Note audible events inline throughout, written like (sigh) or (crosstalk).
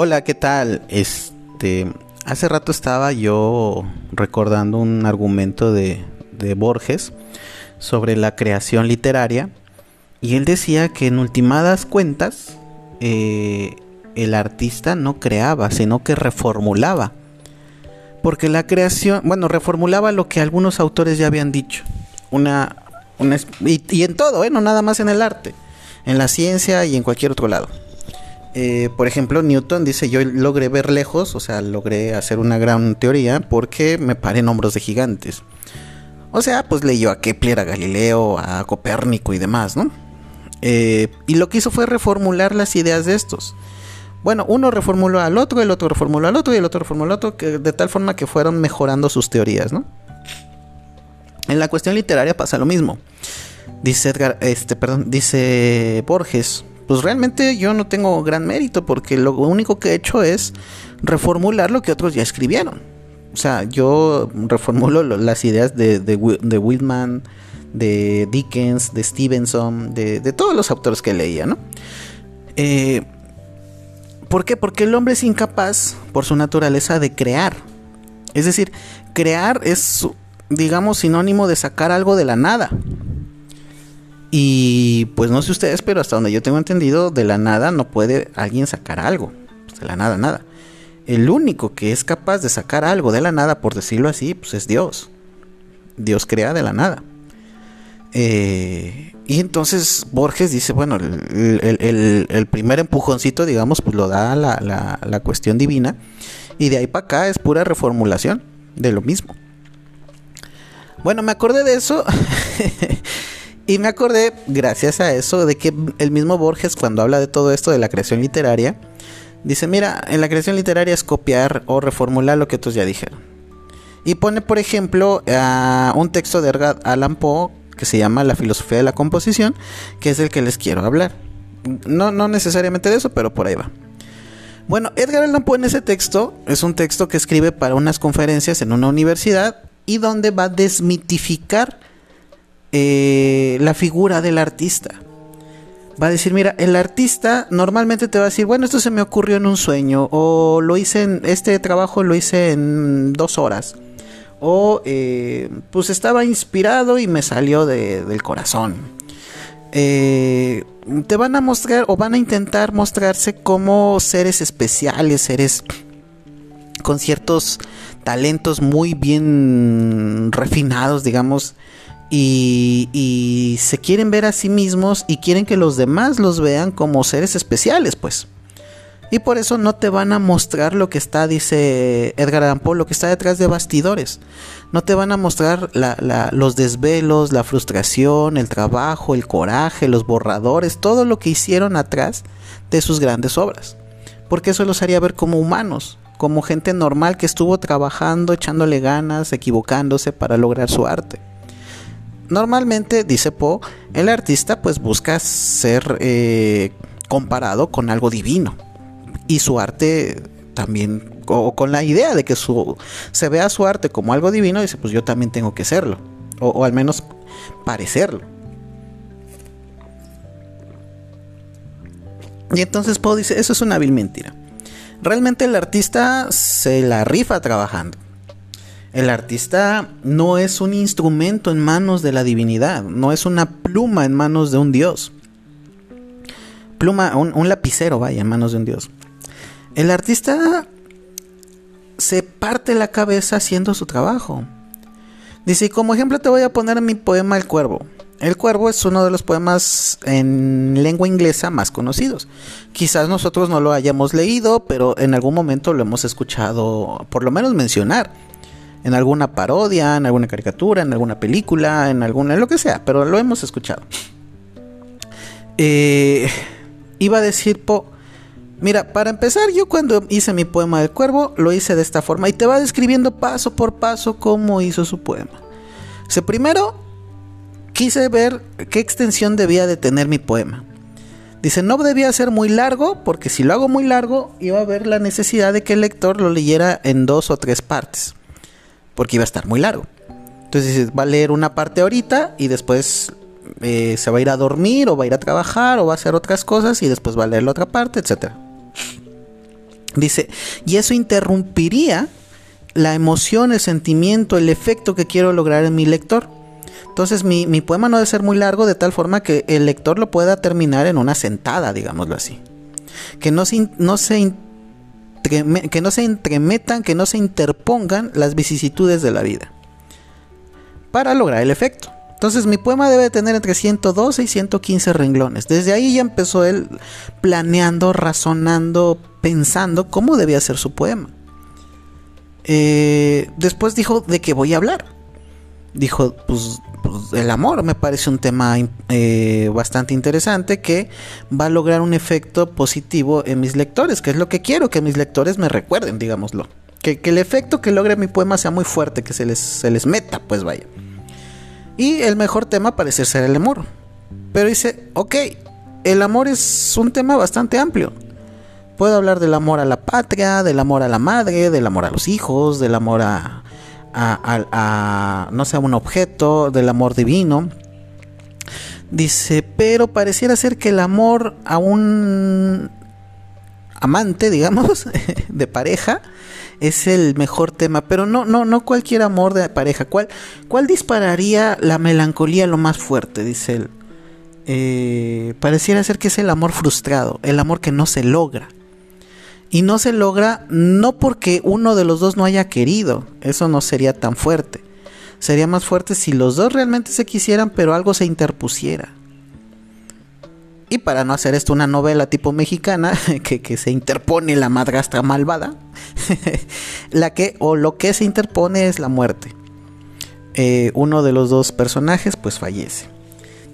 Hola, ¿qué tal? Este, hace rato estaba yo recordando un argumento de, de Borges sobre la creación literaria y él decía que en ultimadas cuentas eh, el artista no creaba, sino que reformulaba. Porque la creación, bueno, reformulaba lo que algunos autores ya habían dicho. Una, y, en todo, ¿eh? no nada más en el arte, en la ciencia y en cualquier otro lado. Eh, por ejemplo, Newton dice, yo logré ver lejos, o sea, logré hacer una gran teoría porque me paré en hombros de gigantes. O sea, pues leyó a Kepler, a Galileo, a Copérnico y demás, ¿no? Eh, y lo que hizo fue reformular las ideas de estos. Bueno, uno reformuló al otro, el otro reformuló al otro y el otro reformuló al otro, de tal forma que fueron mejorando sus teorías, ¿no? En la cuestión literaria pasa lo mismo. Dice Edgar, este, perdón, dice Borges, pues realmente yo no tengo gran mérito porque lo único que he hecho es reformular lo que otros ya escribieron. O sea, yo reformulo las ideas de, de, Whitman, de Dickens, de Stevenson, de, todos los autores que leía, ¿no? Eh, ¿Por qué? Porque el hombre es incapaz, por su naturaleza, de crear. Es decir, crear es, digamos, sinónimo de sacar algo de la nada. Y pues no sé ustedes, pero hasta donde yo tengo entendido, de la nada no puede alguien sacar algo. Pues, de la nada, nada. El único que es capaz de sacar algo de la nada, por decirlo así, pues es Dios. Dios crea de la nada. Eh, y entonces Borges dice, bueno, el, primer empujoncito, digamos, pues lo da la, la cuestión divina. Y de ahí para acá es pura reformulación de lo mismo. Bueno, me acordé de eso (laughs) Y me acordé, gracias a eso, de que el mismo Borges, cuando habla de todo esto de la creación literaria, dice, mira, en la creación literaria es copiar o reformular lo que otros ya dijeron. Y pone, por ejemplo, un texto de Edgar Allan Poe que se llama La filosofía de la composición, que es el que les quiero hablar. No, no necesariamente de eso, pero por ahí va. Bueno, Edgar Allan Poe en ese texto es un texto que escribe para unas conferencias en una universidad y donde va a desmitificar eh, la figura del artista. Va a decir, mira, el artista normalmente te va a decir, bueno, esto se me ocurrió en un sueño, o lo hice en, este trabajo lo hice en dos horas, o eh, pues estaba inspirado y me salió del corazón. Eh, te van a mostrar o van a intentar mostrarse como seres especiales, seres con ciertos talentos muy bien refinados, digamos, y, se quieren ver a sí mismos y quieren que los demás los vean como seres especiales, pues. Y por eso no te van a mostrar lo que está, dice Edgar Allan Poe, lo que está detrás de bastidores. No te van a mostrar los desvelos, la frustración, el trabajo, el coraje, los borradores, todo lo que hicieron atrás de sus grandes obras. Porque eso los haría ver como humanos, como gente normal que estuvo trabajando, echándole ganas, equivocándose para lograr su arte. Normalmente, dice Poe, el artista pues busca ser eh, comparado con algo divino. Y su arte también, o con la idea de que su, se vea su arte como algo divino, dice pues yo también tengo que serlo. O, al menos parecerlo. Y entonces Poe dice, eso es una vil mentira. Realmente el artista se la rifa trabajando. El artista no es un instrumento en manos de la divinidad, no es una pluma en manos de un dios. Pluma, un, lapicero, vaya, en manos de un dios. El artista se parte la cabeza haciendo su trabajo. Dice, como ejemplo te voy a poner mi poema El Cuervo. El Cuervo es uno de los poemas en lengua inglesa más conocidos. Quizás nosotros no lo hayamos leído, pero en algún momento lo hemos escuchado por lo menos mencionar en alguna parodia, en alguna caricatura, en alguna película, en alguna, lo que sea, pero lo hemos escuchado. Eh, iba a decir, po, mira, para empezar, yo cuando hice mi poema del cuervo, lo hice de esta forma y te va describiendo paso por paso cómo hizo su poema. Dice, primero, quise ver qué extensión debía de tener mi poema. Dice, no debía ser muy largo, porque si lo hago muy largo, iba a haber la necesidad de que el lector lo leyera en dos o tres partes porque iba a estar muy largo. Entonces va a leer una parte ahorita y después eh, se va a ir a dormir o va a ir a trabajar o va a hacer otras cosas y después va a leer la otra parte, etc. Dice, y eso interrumpiría la emoción, el sentimiento, el efecto que quiero lograr en mi lector. Entonces mi, poema no debe ser muy largo de tal forma que el lector lo pueda terminar en una sentada, digámoslo así. Que no se, no se, que no se entremetan, que no se interpongan las vicisitudes de la vida. Para lograr el efecto. Entonces mi poema debe tener entre 112 y 115 renglones. Desde ahí ya empezó él planeando, razonando, pensando cómo debía ser su poema. Eh, después dijo de qué voy a hablar. Dijo, pues, pues el amor me parece un tema eh, bastante interesante que va a lograr un efecto positivo en mis lectores, que es lo que quiero, que mis lectores me recuerden, digámoslo. Que, el efecto que logre mi poema sea muy fuerte, que se les, se les meta, pues vaya. Y el mejor tema parece ser el amor. Pero dice, ok, el amor es un tema bastante amplio. Puedo hablar del amor a la patria, del amor a la madre, del amor a los hijos, del amor a, a, no sé, un objeto, del amor divino. Dice, pero pareciera ser que el amor a un amante, (laughs) digamos, de pareja, es el mejor tema, pero no, no, no cualquier amor de pareja. ¿Cuál, cuál dispararía la melancolía lo más fuerte? Dice él. Eh, pareciera ser que es el amor frustrado, el amor que no se logra. Y no se logra no porque uno de los dos no haya querido, eso no sería tan fuerte. Sería más fuerte si los dos realmente se quisieran, pero algo se interpusiera. Y para no hacer esto una novela tipo mexicana, (laughs) que, se interpone la madrastra malvada, (laughs) la que o lo que se interpone es la muerte. Eh, uno de los dos personajes pues fallece.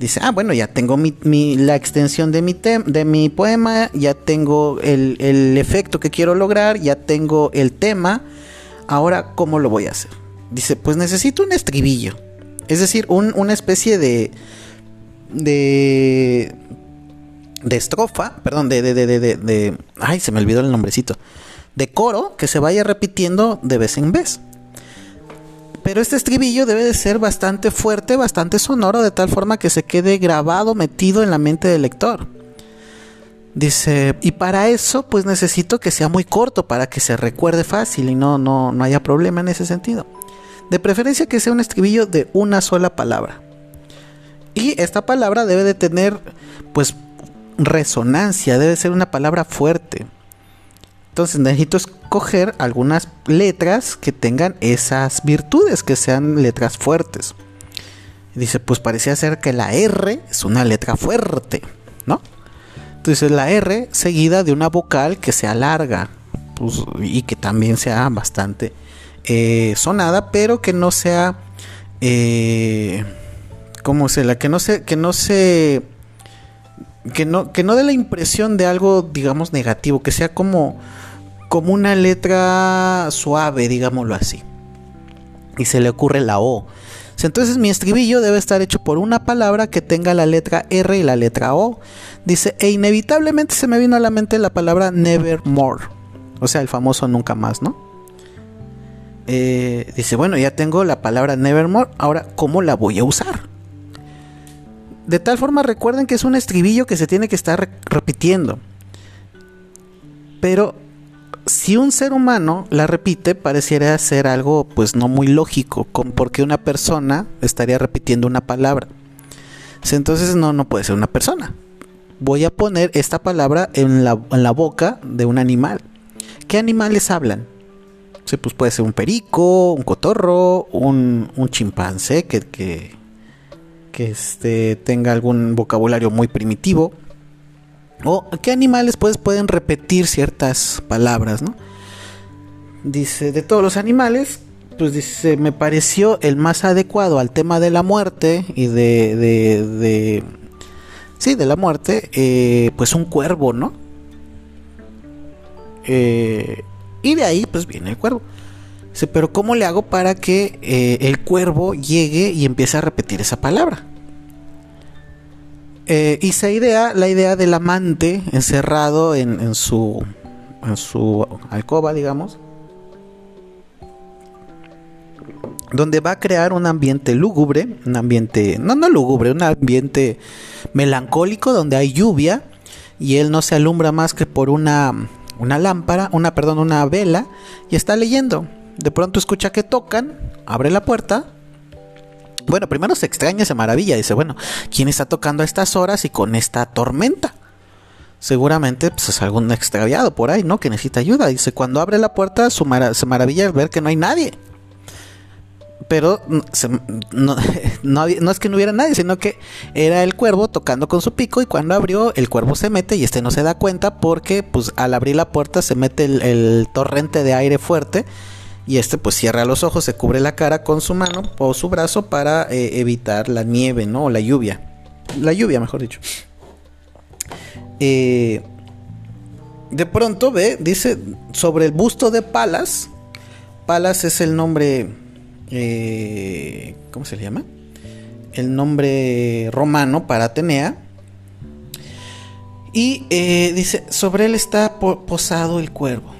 Dice, ah, bueno, ya tengo la extensión de mi, de mi poema, ya tengo el, efecto que quiero lograr, ya tengo el tema, ahora, ¿cómo lo voy a hacer? Dice, pues necesito un estribillo. Es decir, una especie de, de de estrofa, perdón, de, de, de, de, ay, se me olvidó el nombrecito, de coro que se vaya repitiendo de vez en vez. Pero este estribillo debe de ser bastante fuerte, bastante sonoro, de tal forma que se quede grabado, metido en la mente del lector. Dice, y para eso pues necesito que sea muy corto para que se recuerde fácil y no, no, no haya problema en ese sentido. De preferencia que sea un estribillo de una sola palabra. Y esta palabra debe de tener pues resonancia, debe ser una palabra fuerte. Entonces necesito escoger algunas letras que tengan esas virtudes, que sean letras fuertes. dice, pues parecía ser que la R es una letra fuerte, ¿no? Entonces la R seguida de una vocal que sea larga pues, y que también sea bastante eh, sonada, pero que no sea, eh, ¿cómo se la? Que no se, que no se que no, que no dé la impresión de algo, digamos, negativo, que sea como, como una letra suave, digámoslo así. Y se le ocurre la O. Entonces mi estribillo debe estar hecho por una palabra que tenga la letra R y la letra O. Dice, e inevitablemente se me vino a la mente la palabra nevermore. O sea, el famoso nunca más, ¿no? Eh, dice, bueno, ya tengo la palabra nevermore, ahora, ¿cómo la voy a usar? De tal forma recuerden que es un estribillo que se tiene que estar repitiendo. Pero si un ser humano la repite, pareciera ser algo pues no muy lógico, porque una persona estaría repitiendo una palabra. Entonces no, no puede ser una persona. Voy a poner esta palabra en la, boca de un animal. ¿Qué animales hablan? pues puede ser un perico, un cotorro, un, chimpancé que, que este, tenga algún vocabulario muy primitivo. O qué animales pues, pueden repetir ciertas palabras, ¿no? Dice, de todos los animales, pues dice, me pareció el más adecuado al tema de la muerte y de, de, sí, de la muerte, eh, pues un cuervo, ¿no? Eh, y de ahí pues viene el cuervo. Dice, pero ¿cómo le hago para que eh, el cuervo llegue y empiece a repetir esa palabra? Eh, y se idea la idea del amante encerrado en, su, en su alcoba, digamos, donde va a crear un ambiente lúgubre, un ambiente, no, no lúgubre, un ambiente melancólico donde hay lluvia y él no se alumbra más que por una una lámpara, una, perdón, una vela y está leyendo. De pronto escucha que tocan, abre la puerta. Bueno, primero se extraña, se maravilla, dice, bueno, ¿quién está tocando a estas horas y con esta tormenta? Seguramente pues, es algún extraviado por ahí, ¿no? Que necesita ayuda. Dice, cuando abre la puerta se maravilla al ver que no hay nadie pero no, (laughs) no, es que no hubiera nadie, sino que era el cuervo tocando con su pico y cuando abrió el cuervo se mete y este no se da cuenta porque pues al abrir la puerta se mete el, torrente de aire fuerte y este pues cierra los ojos, se cubre la cara con su mano o su brazo para eh, evitar la nieve, ¿no? O la lluvia. La lluvia, mejor dicho. Eh, de pronto ve, dice, sobre el busto de Palas. Palas es el nombre eh, ¿cómo se le llama? El nombre romano para Atenea. Y dice, sobre él está posado el cuervo.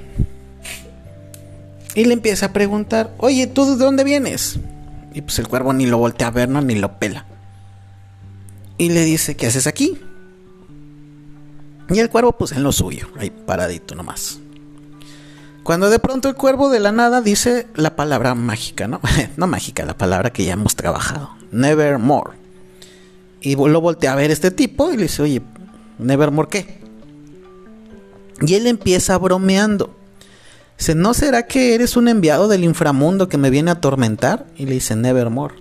Y le empieza a preguntar, oye, ¿tú de dónde vienes? Y pues el cuervo ni lo voltea a ver, ni lo pela. Y le dice, ¿qué haces aquí? Y el cuervo, pues en lo suyo, ahí paradito nomás. Cuando de pronto el cuervo de la nada dice la palabra mágica, ¿no? (laughs) no mágica, la palabra que ya hemos trabajado. Nevermore. Y lo voltea a ver este tipo y le dice, oye, Nevermore qué? Y él empieza bromeando. Dice, ¿no será que eres un enviado del inframundo que me viene a atormentar? Y le dice, Nevermore.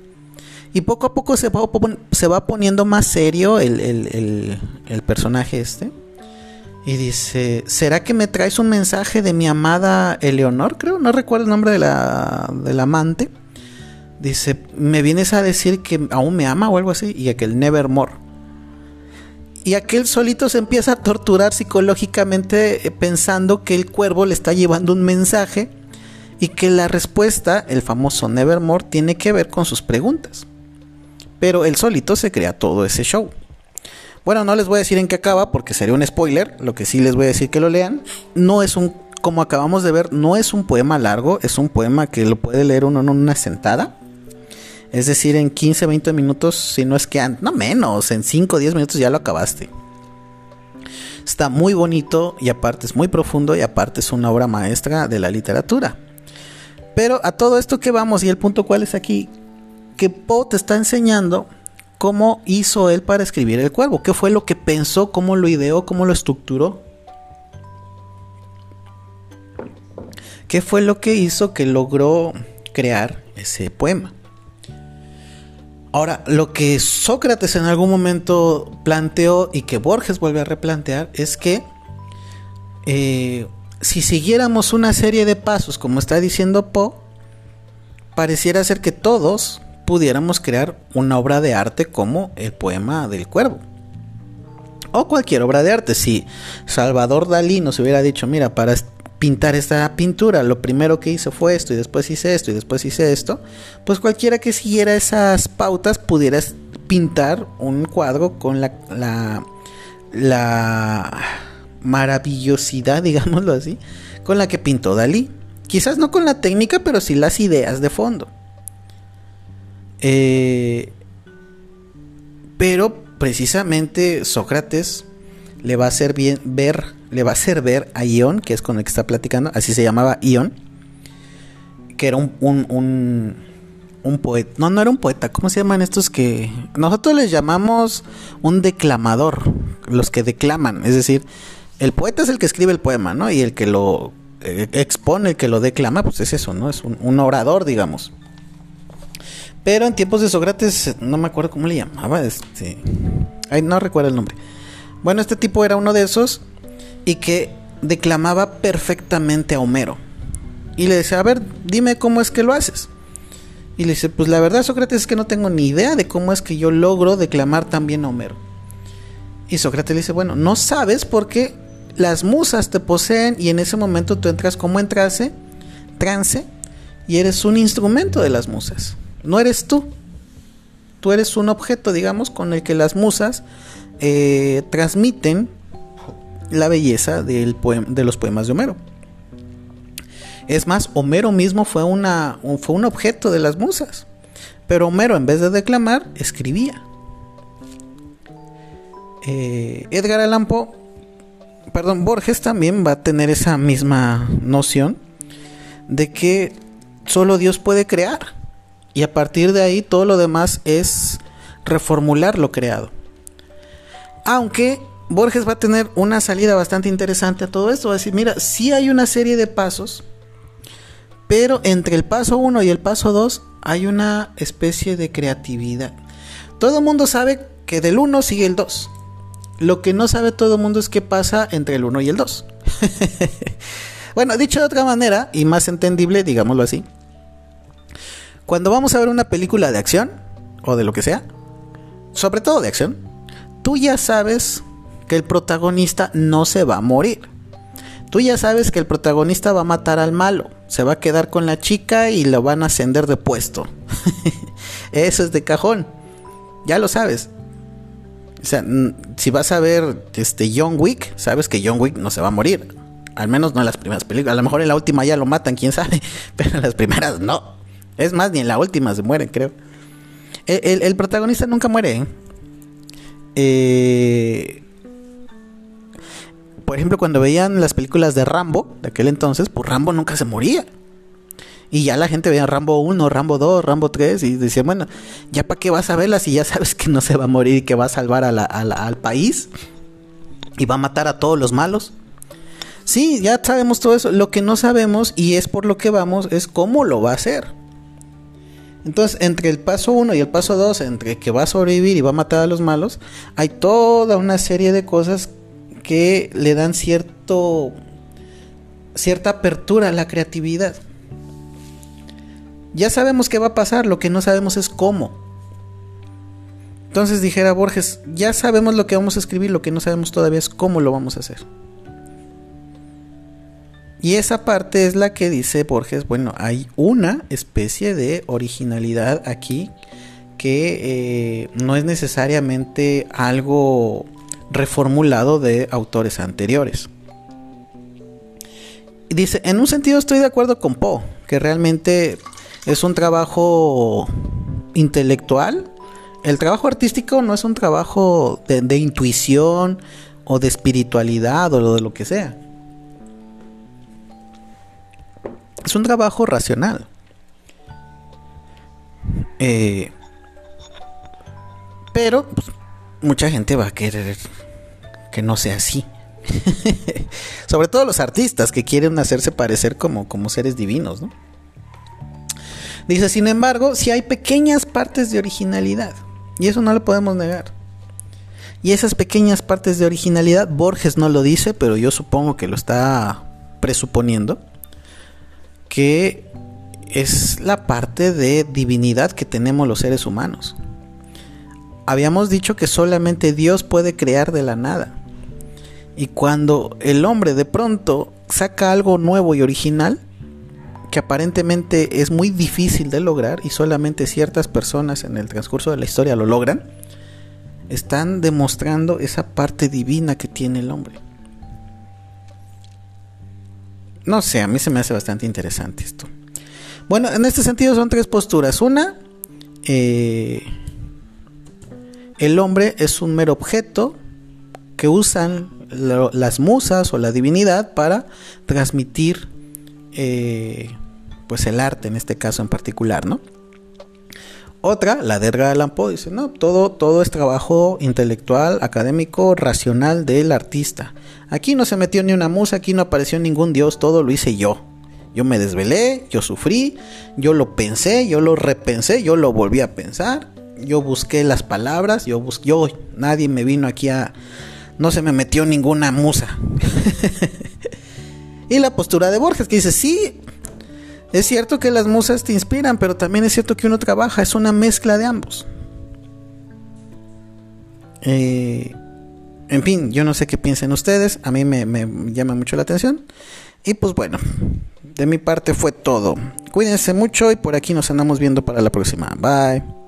Y poco a poco se va, se va poniendo más serio el, el personaje este. Y dice, ¿será que me traes un mensaje de mi amada Eleonor? Creo, no recuerdo el nombre de la, del amante. Dice, ¿me vienes a decir que aún me ama o algo así? Y aquel Nevermore. Y aquel solito se empieza a torturar psicológicamente eh, pensando que el cuervo le está llevando un mensaje y que la respuesta, el famoso Nevermore, tiene que ver con sus preguntas. Pero el solito se crea todo ese show. Bueno, no les voy a decir en qué acaba porque sería un spoiler. Lo que sí les voy a decir que lo lean. No es un, como acabamos de ver, no es un poema largo. Es un poema que lo puede leer uno en una sentada. Es decir, en 15, 20 minutos, si no es que no menos, en 5, 10 minutos ya lo acabaste. Está muy bonito y aparte es muy profundo y aparte es una obra maestra de la literatura. Pero a todo esto que vamos y el punto cuál es aquí, que Poe te está enseñando cómo hizo él para escribir el cuervo, qué fue lo que pensó, cómo lo ideó, cómo lo estructuró. ¿Qué fue lo que hizo que logró crear ese poema? Ahora, lo que Sócrates en algún momento planteó y que Borges vuelve a replantear es que eh, si siguiéramos una serie de pasos, como está diciendo Poe, pareciera ser que todos pudiéramos crear una obra de arte como el poema del cuervo. O cualquier obra de arte. Si Salvador Dalí nos hubiera dicho, mira, para pintar esta pintura, lo primero que hice fue esto y después hice esto y después hice esto, pues cualquiera que siguiera esas pautas pudiera pintar un cuadro con la, la, la maravillosidad, (laughs) digámoslo así, con la que pintó Dalí. Quizás no con la técnica, pero sí las ideas de fondo. Eh, pero precisamente Sócrates le va a hacer bien ver, le va a hacer ver a Ion, que es con el que está platicando, así se llamaba Ion, que era un, un, un, poeta, no, no era un poeta, ¿cómo se llaman estos que nosotros les llamamos un declamador, los que declaman, es decir, el poeta es el que escribe el poema, ¿no? Y el que lo eh, expone, el que lo declama, pues es eso, ¿no? Es un orador, digamos. Pero en tiempos de Sócrates, no me acuerdo cómo le llamaba. Este, ay, no recuerdo el nombre. Bueno, este tipo era uno de esos y que declamaba perfectamente a Homero. Y le decía, a ver, dime cómo es que lo haces. Y le dice, pues la verdad, Sócrates, es que no tengo ni idea de cómo es que yo logro declamar tan bien a Homero. Y Sócrates le dice, bueno, no sabes porque las musas te poseen y en ese momento tú entras como entrase, trance, y eres un instrumento de las musas no eres tú. Tú eres un objeto, digamos, con el que las musas eh, transmiten la belleza del de los poemas de Homero. Es más, Homero mismo fue, fue un objeto de las musas. Pero Homero, en vez de declamar, escribía. Eh, Edgar Allan Poe perdón, Borges también va a tener esa misma noción de que solo Dios puede crear. Y a partir de ahí todo lo demás es reformular lo creado. Aunque Borges va a tener una salida bastante interesante a todo esto. Va a decir, mira, sí hay una serie de pasos, pero entre el paso 1 y el paso 2 hay una especie de creatividad. Todo el mundo sabe que del 1 sigue el 2. Lo que no sabe todo el mundo es qué pasa entre el 1 y el 2. (laughs) bueno, dicho de otra manera, y más entendible, digámoslo así. Cuando vamos a ver una película de acción, o de lo que sea, sobre todo de acción, tú ya sabes que el protagonista no se va a morir. Tú ya sabes que el protagonista va a matar al malo, se va a quedar con la chica y lo van a ascender de puesto. (laughs) Eso es de cajón. Ya lo sabes. O sea, si vas a ver este John Wick, sabes que John Wick no se va a morir. Al menos no en las primeras películas. A lo mejor en la última ya lo matan, quién sabe. (laughs) Pero en las primeras no. Es más, ni en la última se mueren, creo. El, protagonista nunca muere. ¿eh? eh, por ejemplo, cuando veían las películas de Rambo, de aquel entonces, pues Rambo nunca se moría. Y ya la gente veía Rambo 1, Rambo 2, Rambo 3 y decía, bueno, ya para qué vas a verla si ya sabes que no se va a morir y que va a salvar al país y va a matar a todos los malos. Sí, ya sabemos todo eso. Lo que no sabemos y es por lo que vamos es cómo lo va a hacer. Entonces, entre el paso 1 y el paso 2, entre que va a sobrevivir y va a matar a los malos, hay toda una serie de cosas que le dan cierto cierta apertura a la creatividad. Ya sabemos qué va a pasar, lo que no sabemos es cómo. Entonces dijera Borges, ya sabemos lo que vamos a escribir, lo que no sabemos todavía es cómo lo vamos a hacer. Y esa parte es la que dice Borges, bueno, hay una especie de originalidad aquí que eh, no es necesariamente algo reformulado de autores anteriores. Dice, en un sentido estoy de acuerdo con Poe, que realmente es un trabajo intelectual. El trabajo artístico no es un trabajo de, intuición o de espiritualidad o de lo que sea. Es un trabajo racional. Eh, pero pues, mucha gente va a querer que no sea así. (laughs) Sobre todo los artistas que quieren hacerse parecer como, como seres divinos, ¿no? Dice, sin embargo, si hay pequeñas partes de originalidad. Y eso no lo podemos negar. Y esas pequeñas partes de originalidad, Borges no lo dice, pero yo supongo que lo está presuponiendo. Que es la parte de divinidad que tenemos los seres humanos. Habíamos dicho que solamente Dios puede crear de la nada. Y cuando el hombre de pronto saca algo nuevo y original, que aparentemente es muy difícil de lograr y solamente ciertas personas en el transcurso de la historia lo logran, están demostrando esa parte divina que tiene el hombre. No sé, a mí se me hace bastante interesante esto. Bueno, en este sentido son tres posturas. Una, eh, el hombre es un mero objeto que usan las musas o la divinidad para transmitir eh, pues el arte en este caso en particular, ¿no? Otra, la de Edgar Allan Poe, dice, no, todo, todo es trabajo intelectual, académico, racional del artista. Aquí no se metió ni una musa, aquí no apareció ningún dios, todo lo hice yo. Yo me desvelé, yo sufrí, yo lo pensé, yo lo repensé, yo lo volví a pensar, yo busqué las palabras, yo busqué, yo, nadie me vino aquí a, no se me metió ninguna musa. (laughs) y la postura de Borges que dice, sí, es cierto que las musas te inspiran, pero también es cierto que uno trabaja, es una mezcla de ambos. Eh, en fin, yo no sé qué piensen ustedes, a mí me, me llama mucho la atención. Y pues bueno, de mi parte fue todo. Cuídense mucho y por aquí nos andamos viendo para la próxima. Bye.